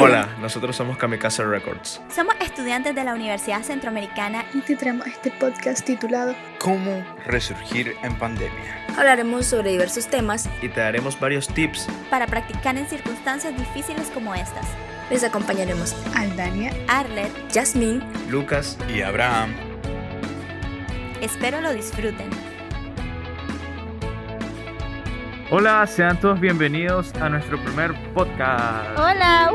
Hola, nosotros somos Kamikaze Records. Somos estudiantes de la Universidad Centroamericana y te traemos este podcast titulado ¿Cómo resurgir en pandemia? Hablaremos sobre diversos temas y te daremos varios tips para practicar en circunstancias difíciles como estas. Les acompañaremos Aldania, Arlet, Jasmine, Lucas y Abraham. Espero lo disfruten. Hola, sean todos bienvenidos a nuestro primer podcast. Hola,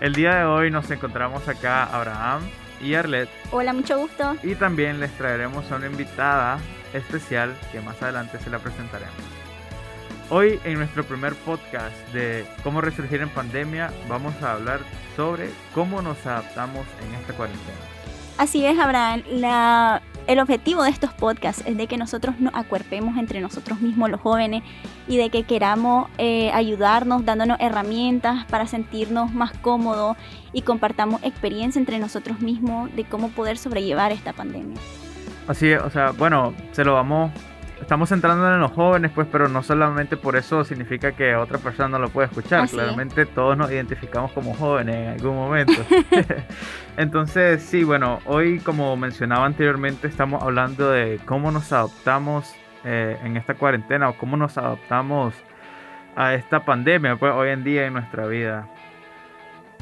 El día de hoy nos encontramos acá Abraham y Arlet. Hola, mucho gusto. Y también les traeremos a una invitada especial que más adelante se la presentaremos. Hoy en nuestro primer podcast de cómo resurgir en pandemia vamos a hablar sobre cómo nos adaptamos en esta cuarentena. Así es, Abraham. La, el objetivo de estos podcasts es de que nosotros nos acuerpemos entre nosotros mismos, los jóvenes, y de que queramos eh, ayudarnos, dándonos herramientas para sentirnos más cómodos y compartamos experiencia entre nosotros mismos de cómo poder sobrellevar esta pandemia. Así es, o sea, bueno, se lo vamos estamos centrando en los jóvenes, pues, pero no solamente por eso significa que otra persona no lo puede escuchar. Claramente todos nos identificamos como jóvenes en algún momento. Entonces, sí, bueno, hoy, como mencionaba anteriormente, estamos hablando de cómo nos adaptamos eh, en esta cuarentena o cómo nos adaptamos a esta pandemia, pues, hoy en día en nuestra vida.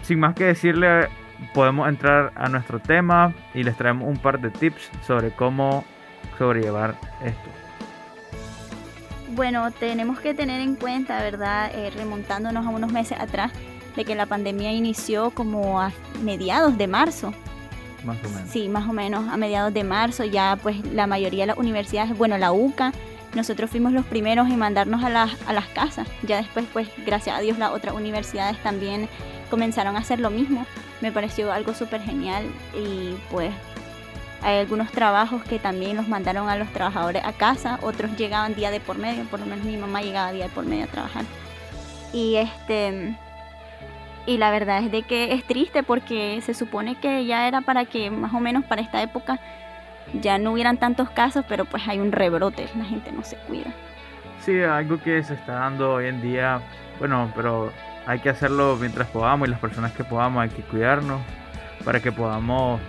Sin más que decirle, podemos entrar a nuestro tema y les traemos un par de tips sobre cómo sobrellevar esto. Bueno, tenemos que tener en cuenta, ¿verdad? Eh, remontándonos a unos meses atrás, de que la pandemia inició como a mediados de marzo. Más o menos. Sí, más o menos a mediados de marzo. Ya pues la mayoría de las universidades, bueno, la UCA, nosotros fuimos los primeros en mandarnos a las, a las casas. Ya después, pues gracias a Dios, las otras universidades también comenzaron a hacer lo mismo. Me pareció algo súper genial y pues hay algunos trabajos que también los mandaron a los trabajadores a casa, otros llegaban día de por medio, por lo menos mi mamá llegaba día de por medio a trabajar. Y este y la verdad es de que es triste porque se supone que ya era para que más o menos para esta época ya no hubieran tantos casos, pero pues hay un rebrote, la gente no se cuida. Sí, algo que se está dando hoy en día, bueno, pero hay que hacerlo mientras podamos y las personas que podamos hay que cuidarnos para que podamos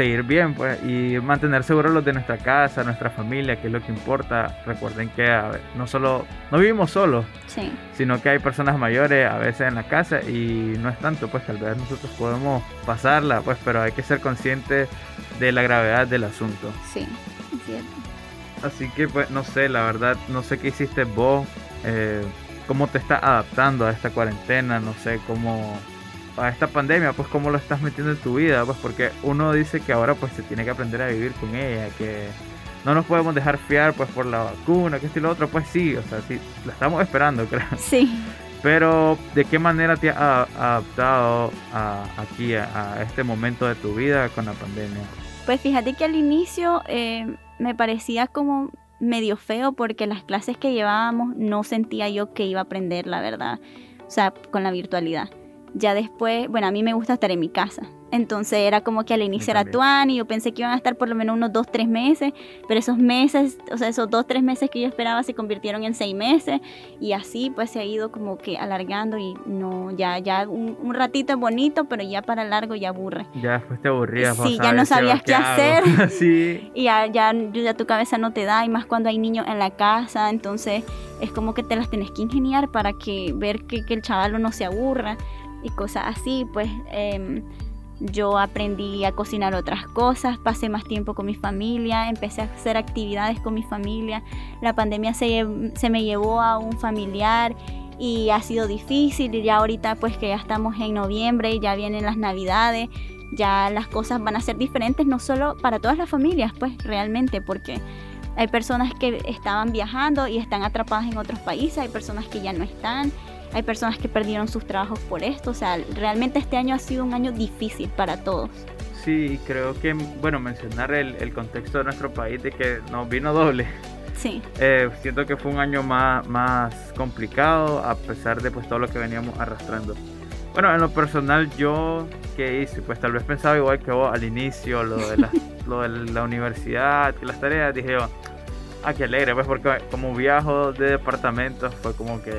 seguir bien pues y mantener seguros los de nuestra casa, nuestra familia, que es lo que importa. Recuerden que no solo no vivimos solos, sino que hay personas mayores a veces en la casa y no es tanto, pues tal vez nosotros podemos pasarla, pues, pero hay que ser conscientes de la gravedad del asunto. Sí, es cierto. Así que pues no sé, la verdad, no sé qué hiciste vos, eh, cómo te estás adaptando a esta cuarentena, no sé cómo a esta pandemia, pues cómo lo estás metiendo en tu vida, pues porque uno dice que ahora pues se tiene que aprender a vivir con ella, que no nos podemos dejar fiar pues por la vacuna, que esto y lo otro, pues sí, o sea, sí, la estamos esperando, creo. Sí. Pero, ¿de qué manera te has adaptado a, aquí, a, este momento de tu vida con la pandemia? Pues fíjate que al inicio eh, me parecía como medio feo porque las clases que llevábamos no sentía yo que iba a aprender, la verdad, o sea, con la virtualidad. Ya después, bueno, a mí me gusta estar en mi casa. Entonces era como que al inicio era Tuan y yo pensé que iban a estar por lo menos unos dos, tres meses, pero esos meses, o sea, esos dos, tres meses que yo esperaba se convirtieron en seis meses y así pues se ha ido como que alargando y no, ya, ya un, ratito es bonito, pero ya para largo ya aburre. Ya después te aburrías. Sí, ya no sabías qué, hacer. sí. Y ya, ya, ya tu cabeza no te da y más cuando hay niños en la casa, entonces es como que te las tienes que ingeniar para que ver que, que el chaval no se aburra y cosas así, pues em, yo aprendí a cocinar otras cosas, pasé más tiempo con mi familia, empecé a hacer actividades con mi familia. La pandemia se, se me llevó a un familiar y ha sido difícil y ya ahorita pues que ya estamos en noviembre y ya vienen las navidades, ya las cosas van a ser diferentes, no solo para todas las familias, pues realmente, porque hay personas que estaban viajando y están atrapadas en otros países, hay personas que ya no están hay personas que perdieron sus trabajos por esto, o sea, realmente este año ha sido un año difícil para todos. Sí, creo que, bueno, mencionar el, contexto de nuestro país de que nos vino doble. Sí. Eh, siento que fue un año más, más complicado a pesar de pues todo lo que veníamos arrastrando. Bueno, en lo personal yo, ¿qué hice? Pues tal vez pensaba igual que vos al inicio, lo de la, lo de la universidad, las tareas, dije yo, ah, qué alegre, pues porque como viajo de departamentos fue como que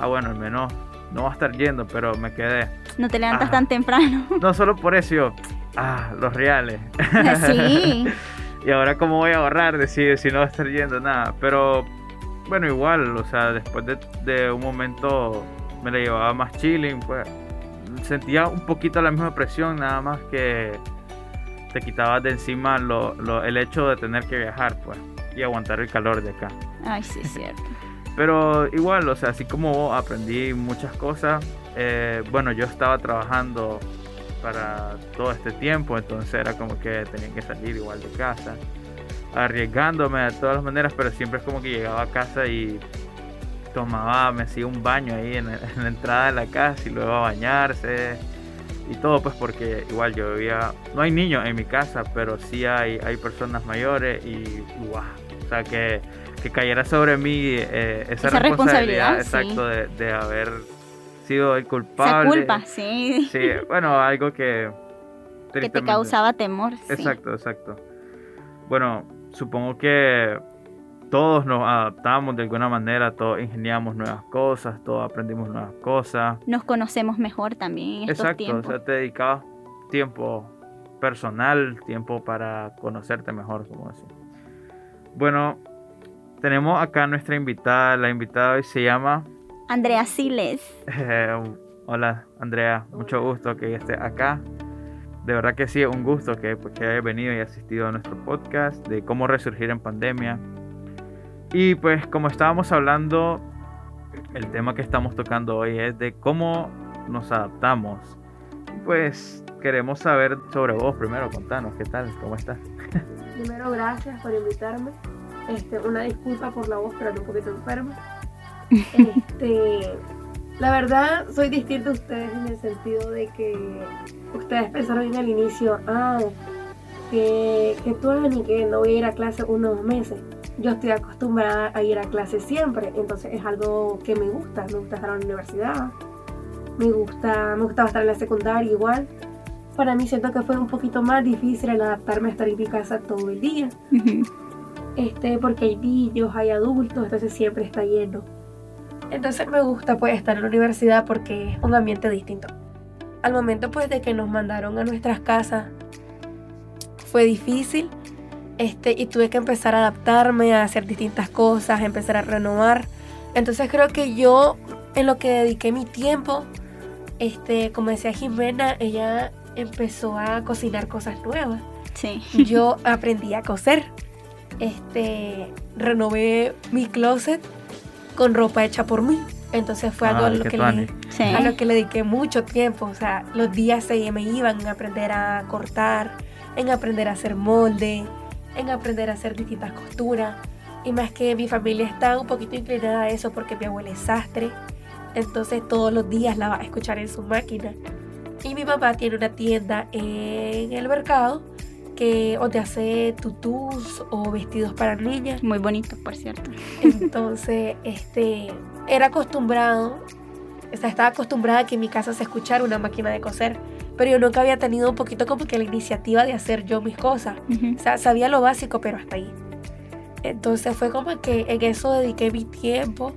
ah, bueno, al menos no va a estar yendo, pero me quedé. No te levantas tan temprano. No solo por eso, yo, ah, los reales. sí. y ahora cómo voy a ahorrar, decir, si no va a estar yendo nada. Pero bueno, igual, o sea, después de, de un momento me la llevaba más chilling, pues sentía un poquito la misma presión, nada más que te quitabas de encima lo, lo- el hecho de tener que viajar, pues, y aguantar el calor de acá. Ay, sí, es cierto. Pero igual, o sea, así como aprendí muchas cosas. eh, bueno, yo estaba trabajando para todo este tiempo, entonces era como que tenía que salir igual de casa, arriesgándome de todas las maneras, pero siempre es como que llegaba a casa y tomaba, me hacía un baño ahí en, en la entrada de la casa y luego a bañarse y todo, pues porque igual yo vivía, no hay niños en mi casa, pero sí hay, hay personas mayores y guau, o sea que, que cayera sobre mí eh, esa, Esa responsabilidad, responsabilidad, sí. exacto, de, de haber sido el Esa culpable. culpa, sí. Sí, bueno, algo que... Que te causaba temor. sí. Exacto, exacto. Bueno, supongo que todos nos adaptamos de alguna manera, todos ingeniamos nuevas cosas, todos aprendimos nuevas cosas. Nos conocemos mejor también en estos Exacto, tiempos. o sea, te dedicabas tiempo personal, tiempo para conocerte mejor, como así. Bueno, tenemos acá nuestra invitada, la invitada hoy se llama... Andrea Siles. Eh, hola Andrea, mucho gusto que estés acá. De verdad que sí, un gusto que, pues, que hayas venido y asistido a nuestro podcast de cómo resurgir en pandemia. Y pues como estábamos hablando, el tema que estamos tocando hoy es de cómo nos adaptamos. Pues queremos saber sobre vos primero, contanos, ¿qué tal? ¿Cómo estás? Primero, gracias por invitarme. Este, una disculpa por la voz, pero ando un poquito enferma. Este, la verdad, soy distinta a ustedes en el sentido de que ustedes pensaron en el inicio, ah, que, que tú ni que no voy a ir a clase unos meses. Yo estoy acostumbrada a ir a clase siempre, entonces es algo que me gusta. Me gusta estar en la universidad, me gusta, me gustaba estar en la secundaria igual. Para mí siento que fue un poquito más difícil el adaptarme a estar en mi casa todo el día este, porque hay niños, hay adultos, entonces siempre está lleno. Entonces me gusta pues estar en la universidad porque es un ambiente distinto. Al momento pues de que nos mandaron a nuestras casas fue difícil este, y tuve que empezar a adaptarme a hacer distintas cosas, a empezar a renovar. Entonces creo que yo en lo que dediqué mi tiempo, este, como decía Jimena, ella empezó a cocinar cosas nuevas Sí. yo aprendí a coser. Este, renové mi closet con ropa hecha por mí. Entonces fue algo a Ay, lo, que le, Sí. a lo que le dediqué mucho tiempo. O sea, los días se me iban en aprender a cortar, en aprender a hacer molde, en aprender a hacer distintas costuras. Y más que mi familia está un poquito inclinada a eso porque mi abuela es sastre. Entonces todos los días la va a escuchar en su máquina. Y mi mamá tiene una tienda en el mercado que o te hace tutús o vestidos para niñas. Muy bonito, por cierto. Entonces, este, era acostumbrado, o sea, estaba acostumbrada a que en mi casa se escuchara una máquina de coser, pero yo nunca había tenido un poquito como que la iniciativa de hacer yo mis cosas. O sea, sabía lo básico, pero hasta ahí. Entonces fue como que en eso dediqué mi tiempo.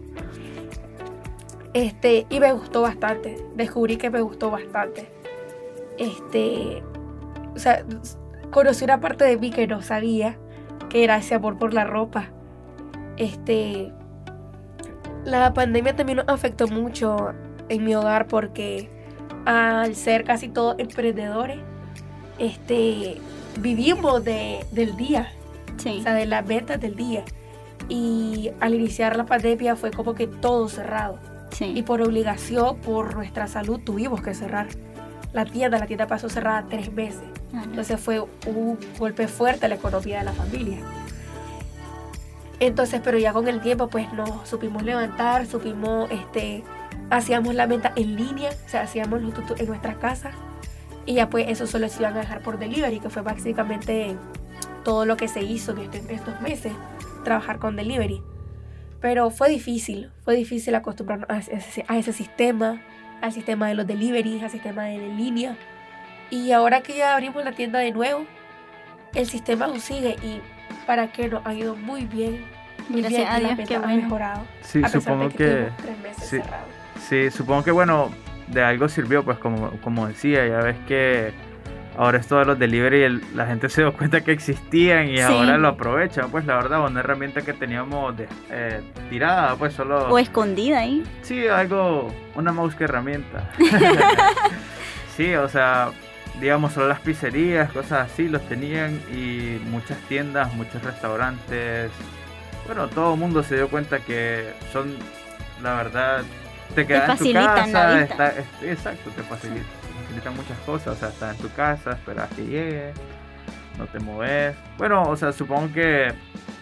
Este, y me gustó bastante. Descubrí que me gustó bastante. Este, o sea, conocí una parte de mí que no sabía, que era ese amor por la ropa. Este, la pandemia también nos afectó mucho en mi hogar porque al ser casi todos emprendedores, este, vivimos de, del día, Sí. o sea, de las ventas del día. Y al iniciar la pandemia fue como que todo cerrado. Y Sí. por obligación, por nuestra salud, tuvimos que cerrar. La tienda, la tienda pasó cerrada tres meses. Ah. Entonces fue un golpe fuerte a la economía de la familia. Entonces, pero ya con el tiempo, pues nos supimos levantar, supimos, este, hacíamos la venta en línea, o sea, hacíamos los en nuestras casas. Y ya pues eso solo se iban a dejar por delivery, que fue básicamente todo lo que se hizo en, este- estos meses, trabajar con delivery. Pero fue difícil, fue difícil acostumbrarnos a ese, a ese sistema, al sistema de los deliveries, al sistema de línea. Y ahora que ya abrimos la tienda de nuevo, el sistema aún sigue y para que nos ha ido muy bien. Muy Gracias bien, a la venta qué ha bueno. mejorado. Sí, a pesar supongo de que, que... tuvimos tres meses sí. Sí, supongo que bueno, de algo sirvió, pues como, como decía, ya ves que ahora esto de los delivery, la gente se dio cuenta que existían y ahora lo aprovechan. Pues la verdad, una herramienta que teníamos eh, tirada, pues solo... O escondida ahí. Sí, algo, una mouse que herramienta. sí, o sea, digamos, solo las pizzerías, cosas así, los tenían y muchas tiendas, muchos restaurantes. Bueno, todo el mundo se dio cuenta que son, la verdad, te quedas en tu casa. exacto, te facilitan muchas cosas. O sea, estás en tu casa, esperas que llegue, no te mueves. Bueno, o sea, supongo que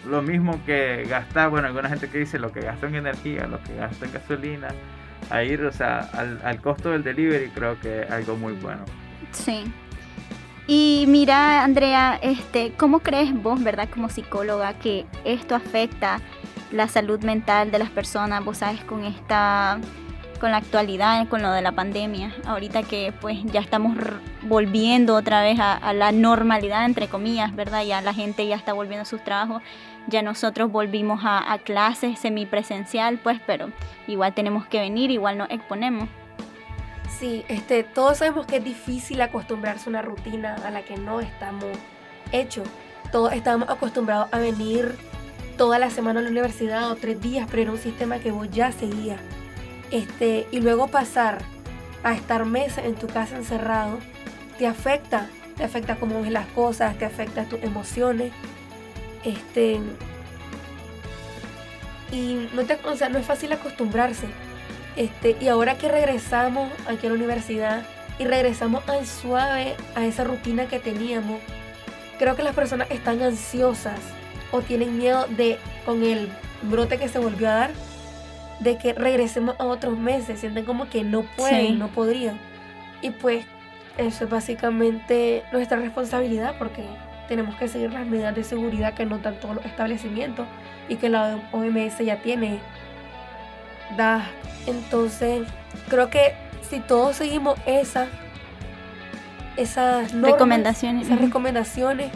lo mismo que gastar, bueno, alguna gente que dice lo que gasta en energía, lo que gasta en gasolina, a ir, o sea, al, al costo del delivery, creo que es algo muy bueno. Sí. Y mira, Andrea, este, ¿cómo crees vos, verdad, como psicóloga, que esto afecta la salud mental de las personas? Vos sabes, con esta, con la actualidad, con lo de la pandemia, ahorita que pues ya estamos volviendo otra vez a, la normalidad, entre comillas, ¿verdad? Ya la gente ya está volviendo a sus trabajos, ya nosotros volvimos a, a clases semipresencial, pues, pero igual tenemos que venir, igual nos exponemos. Sí, este, todos sabemos que es difícil acostumbrarse a una rutina a la que no estamos hechos. Todos estamos acostumbrados a venir toda la semana a la universidad o tres días, pero era un sistema que vos ya seguías. Este, y luego pasar a estar meses en tu casa encerrado, te afecta, te afecta cómo ves las cosas, te afecta tus emociones. Este, y no, no es fácil acostumbrarse. Este, y ahora que regresamos aquí a la universidad y regresamos al suave, a esa rutina que teníamos, creo que las personas están ansiosas o tienen miedo de, con el brote que se volvió a dar, de que regresemos a otros meses, sienten como que no pueden, no podrían. Y pues eso es básicamente nuestra responsabilidad porque tenemos que seguir las medidas de seguridad que notan todos los establecimientos y que la OMS ya tiene da. Entonces, creo que si todos seguimos esa, esas recomendaciones, esas recomendaciones,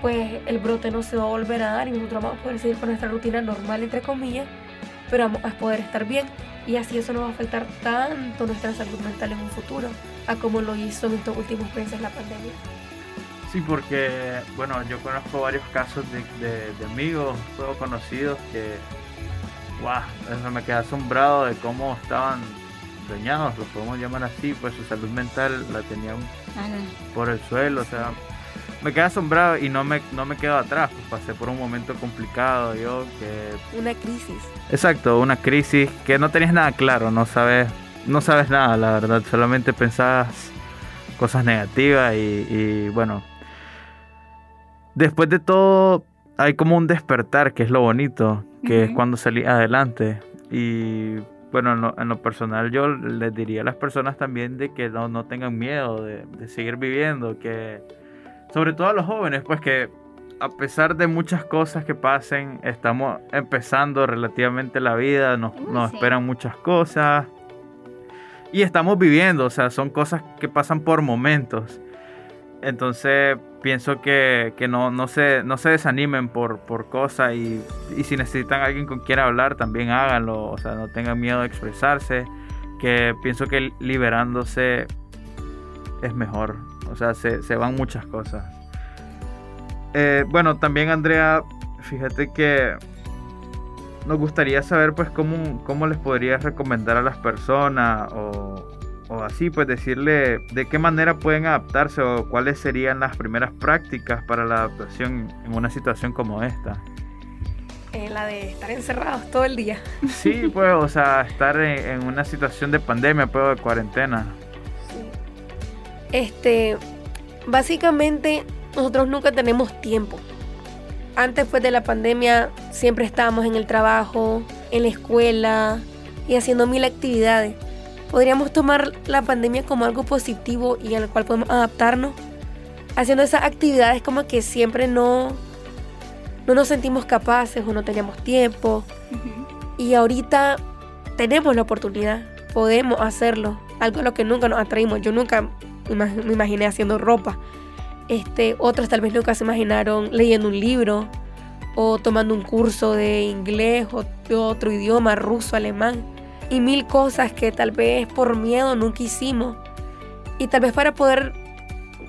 pues el brote no se va a volver a dar y nosotros vamos a poder seguir con nuestra rutina normal, entre comillas, pero vamos a poder estar bien y así eso no va a afectar tanto nuestra salud mental en un futuro, a como lo hizo en estos últimos meses la pandemia. Sí, porque, bueno, yo conozco varios casos de, de, de amigos, todos conocidos que wow, me quedé asombrado de cómo estaban dañados, lo podemos llamar así, pues su salud mental la tenían por el suelo, o sea, me quedé asombrado y no me, no me quedo atrás, pues pasé por un momento complicado yo que... Una crisis. Exacto, una crisis que no tenías nada claro, no sabes, no sabes nada, la verdad, solamente pensabas cosas negativas y, y bueno, después de todo hay como un despertar, que es lo bonito, que es cuando salí adelante. Y bueno, en lo, personal yo les diría a las personas también de que no, no tengan miedo de, seguir viviendo, que sobre todo a los jóvenes, pues que a pesar de muchas cosas que pasen, estamos empezando relativamente la vida, nos, nos esperan muchas cosas. Y estamos viviendo, o sea, son cosas que pasan por momentos. Entonces pienso que, no, no, se, no se desanimen por, por cosas y, si necesitan alguien con quien hablar también háganlo, o sea, no tengan miedo de expresarse, que pienso que liberándose es mejor, o sea, se, van muchas cosas. Eh, bueno, también Andrea, fíjate que nos gustaría saber pues cómo, cómo les podrías recomendar a las personas o o así, pues decirle de qué manera pueden adaptarse o cuáles serían las primeras prácticas para la adaptación en una situación como esta. Eh, la de estar encerrados todo el día. Sí, pues, o sea, estar en, una situación de pandemia, pero de cuarentena. Este, básicamente, nosotros nunca tenemos tiempo. Antes, pues, de la pandemia, siempre estábamos en el trabajo, en la escuela y haciendo mil actividades podríamos tomar la pandemia como algo positivo y al cual podemos adaptarnos, haciendo esas actividades como que siempre no, no nos sentimos capaces o no teníamos tiempo. Y ahorita tenemos la oportunidad, podemos hacerlo, algo a lo que nunca nos atraímos. Yo nunca me imaginé haciendo ropa. Este, otros tal vez nunca se imaginaron leyendo un libro o tomando un curso de inglés o de otro idioma, ruso, alemán y mil cosas que tal vez por miedo nunca hicimos. Y tal vez para poder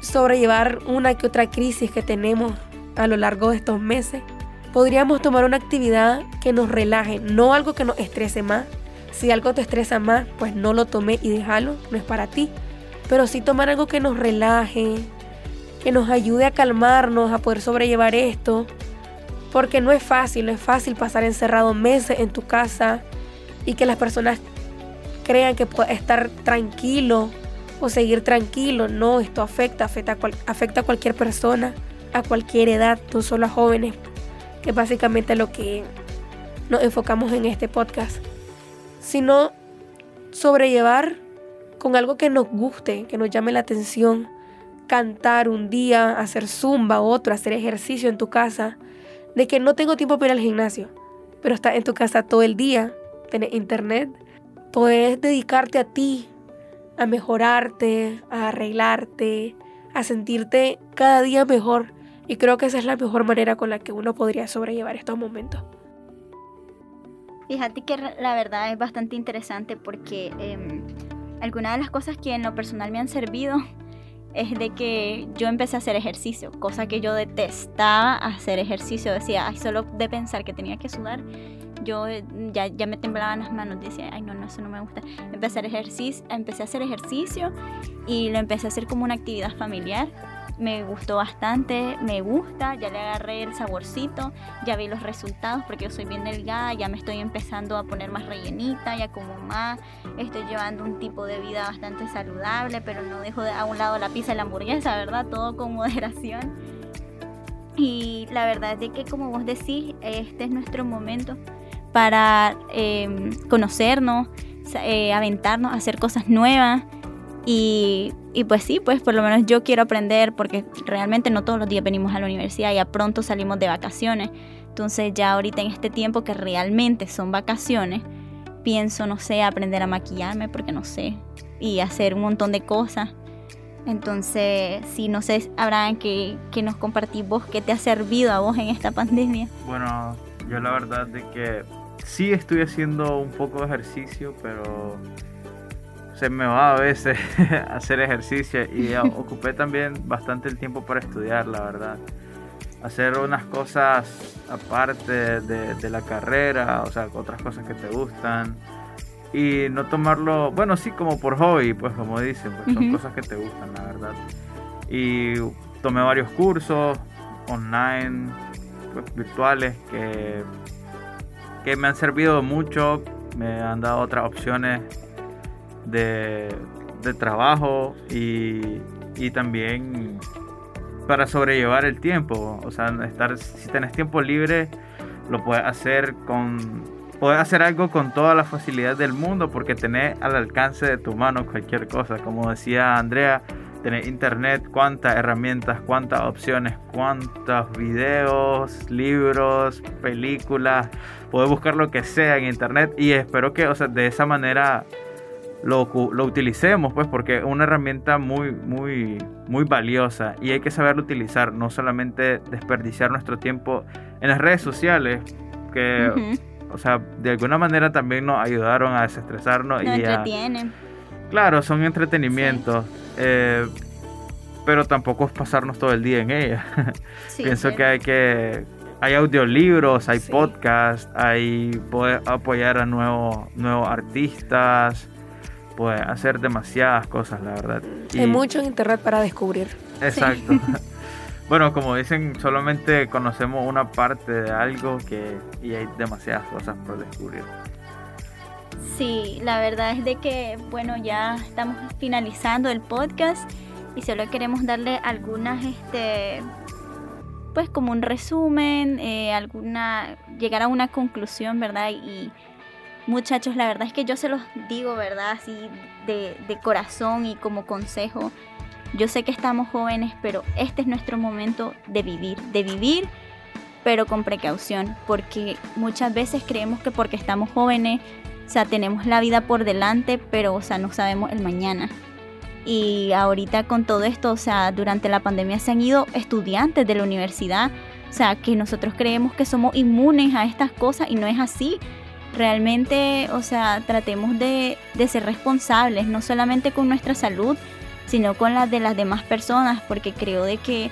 sobrellevar una que otra crisis que tenemos a lo largo de estos meses, podríamos tomar una actividad que nos relaje, no algo que nos estrese más. Si algo te estresa más, pues no lo tome y déjalo, no es para ti. Pero sí tomar algo que nos relaje, que nos ayude a calmarnos, a poder sobrellevar esto. Porque no es fácil, no es fácil pasar encerrado meses en tu casa y que las personas crean que puedes estar tranquilo o seguir tranquilo. No, esto afecta, afecta, afecta a cualquier persona, a cualquier edad, no solo a jóvenes, que básicamente lo que nos enfocamos en este podcast, sino sobrellevar con algo que nos guste, que nos llame la atención, cantar un día, hacer zumba, otro, hacer ejercicio en tu casa, de que no tengo tiempo para ir al gimnasio, pero estás en tu casa todo el día, tenés internet, puedes dedicarte a ti, a mejorarte, a arreglarte, a sentirte cada día mejor. Y creo que esa es la mejor manera con la que uno podría sobrellevar estos momentos. Fíjate que la verdad es bastante interesante porque eh, algunas de las cosas que en lo personal me han servido es de que yo empecé a hacer ejercicio, cosa que yo detestaba hacer ejercicio. Decía, ay, solo de pensar que tenía que sudar, yo ya, ya me temblaban las manos. Decía, ay, no, no, eso no me gusta. Empecé empecé a hacer ejercicio y lo empecé a hacer como una actividad familiar me gustó bastante, me gusta, ya le agarré el saborcito, ya vi los resultados porque yo soy bien delgada, ya me estoy empezando a poner más rellenita, ya como más, estoy llevando un tipo de vida bastante saludable, pero no dejo de, a un lado la pizza y la hamburguesa, ¿verdad? Todo con moderación. Y la verdad es que como vos decís, este es nuestro momento para em, conocernos, eh, aventarnos, hacer cosas nuevas y, y, pues sí, pues por lo menos yo quiero aprender porque realmente no todos los días venimos a la universidad, ya pronto salimos de vacaciones. Entonces ya ahorita en este tiempo que realmente son vacaciones, pienso, no sé, aprender a maquillarme porque no sé, y hacer un montón de cosas. Entonces, sí, no sé, Abraham, que, que nos compartís vos, qué te ha servido a vos en esta pandemia. Bueno, yo la verdad de que sí estoy haciendo un poco de ejercicio, pero se me va a veces hacer ejercicio y ocupé también bastante el tiempo para estudiar, la verdad. Hacer unas cosas aparte de, la carrera, o sea, otras cosas que te gustan. Y no tomarlo, bueno, sí, como por hobby, pues como dicen, pues son cosas que te gustan, la verdad. Y tomé varios cursos online, pues, virtuales, que, que me han servido mucho, me han dado otras opciones de, trabajo y, también para sobrellevar el tiempo. O sea, estar, si tenés tiempo libre, lo puedes hacer con. Puedes hacer algo con toda la facilidad del mundo porque tenés al alcance de tu mano cualquier cosa. Como decía Andrea, tenés internet, cuántas herramientas, cuántas opciones, cuántos videos, libros, películas. Puedes buscar lo que sea en internet y espero que, o sea, de esa manera lo, lo, utilicemos, pues, porque es una herramienta muy, muy, muy valiosa y hay que saberlo utilizar, no solamente desperdiciar nuestro tiempo en las redes sociales, que, o sea, de alguna manera también nos ayudaron a desestresarnos. Nos y entretienen. claro, son entretenimientos. Eh, pero tampoco es pasarnos todo el día en ella. Pienso que hay que hay audiolibros, hay podcasts, hay poder apoyar a nuevos, nuevos artistas, puede hacer demasiadas cosas, la verdad. Hay mucho en internet para descubrir. Exacto. bueno, como dicen, solamente conocemos una parte de algo que y hay demasiadas cosas por descubrir. Sí, la verdad es de que, bueno, ya estamos finalizando el podcast y solo queremos darle algunas, este, pues como un resumen, eh, alguna, llegar a una conclusión, ¿verdad? Y Muchachos, la verdad es que yo se los digo, ¿verdad? Así de, corazón y como consejo. Yo sé que estamos jóvenes, pero este es nuestro momento de vivir, de vivir, pero con precaución, porque muchas veces creemos que porque estamos jóvenes, o sea, tenemos la vida por delante, pero, o sea, no sabemos el mañana. Y ahorita con todo esto, o sea, durante la pandemia se han ido estudiantes de la universidad, o sea, que nosotros creemos que somos inmunes a estas cosas y no es así realmente, o sea, tratemos de, de ser responsables, no solamente con nuestra salud, sino con la de las demás personas, porque creo de que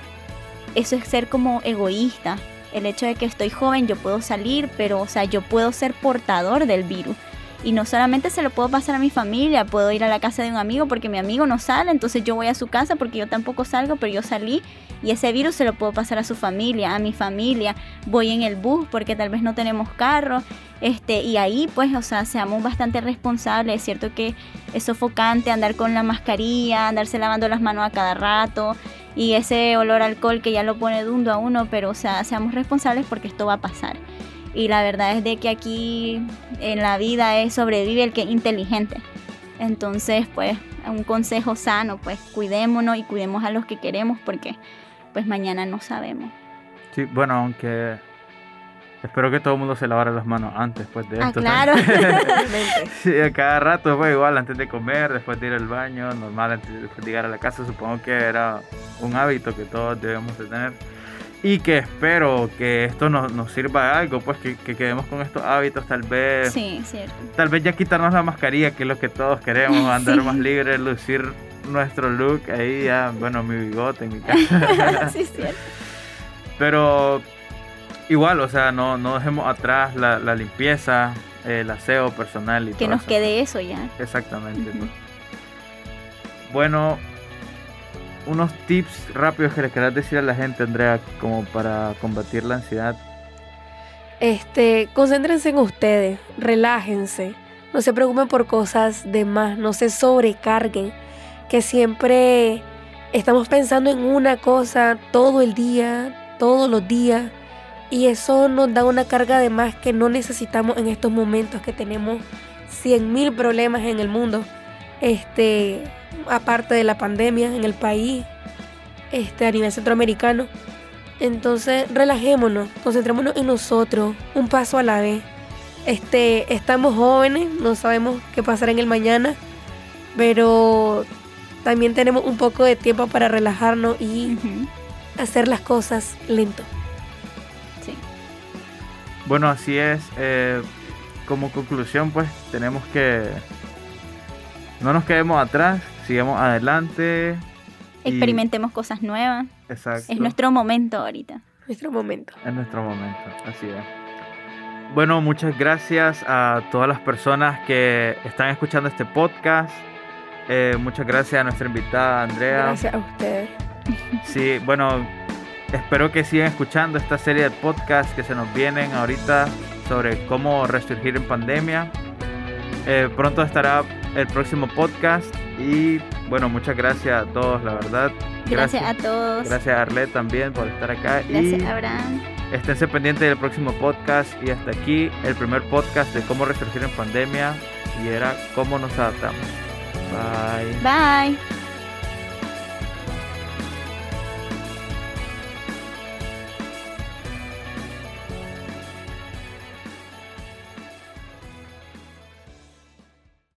eso es ser como egoísta. El hecho de que estoy joven, yo puedo salir, pero, o sea, yo puedo ser portador del virus. Y no solamente se lo puedo pasar a mi familia, puedo ir a la casa de un amigo porque mi amigo no sale, entonces yo voy a su casa porque yo tampoco salgo, pero yo salí y ese virus se lo puedo pasar a su familia, a mi familia. Voy en el bus porque tal vez no tenemos carro, este, y ahí pues, o sea, seamos bastante responsables. Es cierto que es sofocante andar con la mascarilla, andarse lavando las manos a cada rato y ese olor a alcohol que ya lo pone dundo a uno, pero o sea, seamos responsables porque esto va a pasar y la verdad es de que aquí en la vida es sobrevive el que es inteligente. Entonces, pues, un consejo sano, pues, cuidémonos y cuidemos a los que queremos porque, pues, mañana no sabemos. Sí, bueno, aunque espero que todo el mundo se lavara las manos antes, pues, de ah, esto. claro. sí, a cada rato, pues, igual, antes de comer, después de ir al baño, normal, antes de llegar a la casa, supongo que era un hábito que todos debemos de tener y que espero que esto nos, nos sirva de algo, pues que, que, quedemos con estos hábitos, tal vez. Sí, cierto. Tal vez ya quitarnos la mascarilla, que es lo que todos queremos, andar más libres, lucir nuestro look ahí, ya, bueno, mi bigote en mi casa. sí, cierto. Pero igual, o sea, no, no dejemos atrás la, la limpieza, el aseo personal y Que nos quede eso ya. Exactamente. pues. Bueno, unos tips rápidos que le querás decir a la gente, Andrea, como para combatir la ansiedad. Este, concéntrense en ustedes, relájense, no se preocupen por cosas de más, no se sobrecarguen, que siempre estamos pensando en una cosa todo el día, todos los días, y eso nos da una carga de más que no necesitamos en estos momentos que tenemos 100 mil problemas en el mundo. Este, aparte de la pandemia en el país, este, a nivel centroamericano. Entonces, relajémonos, concentrémonos en nosotros, un paso a la vez. Este, estamos jóvenes, no sabemos qué pasará en el mañana, pero también tenemos un poco de tiempo para relajarnos y hacer las cosas lento. Bueno, así es. Eh, como conclusión, pues tenemos que no nos quedemos atrás, sigamos adelante. Experimentemos cosas nuevas. Exacto. Es nuestro momento ahorita. Nuestro momento. Es nuestro momento, así es. Bueno, muchas gracias a todas las personas que están escuchando este podcast. Eh, muchas gracias a nuestra invitada Andrea. Gracias a ustedes. Sí, bueno, espero que sigan escuchando esta serie de podcasts que se nos vienen ahorita sobre cómo resurgir en pandemia. Eh, pronto estará el próximo podcast y bueno, muchas gracias a todos, la verdad. Gracias, a todos. Gracias a Arlet también por estar acá. Gracias, y Abraham. Esténse pendientes del próximo podcast y hasta aquí el primer podcast de cómo resurgir en pandemia y era cómo nos adaptamos. Bye. Bye.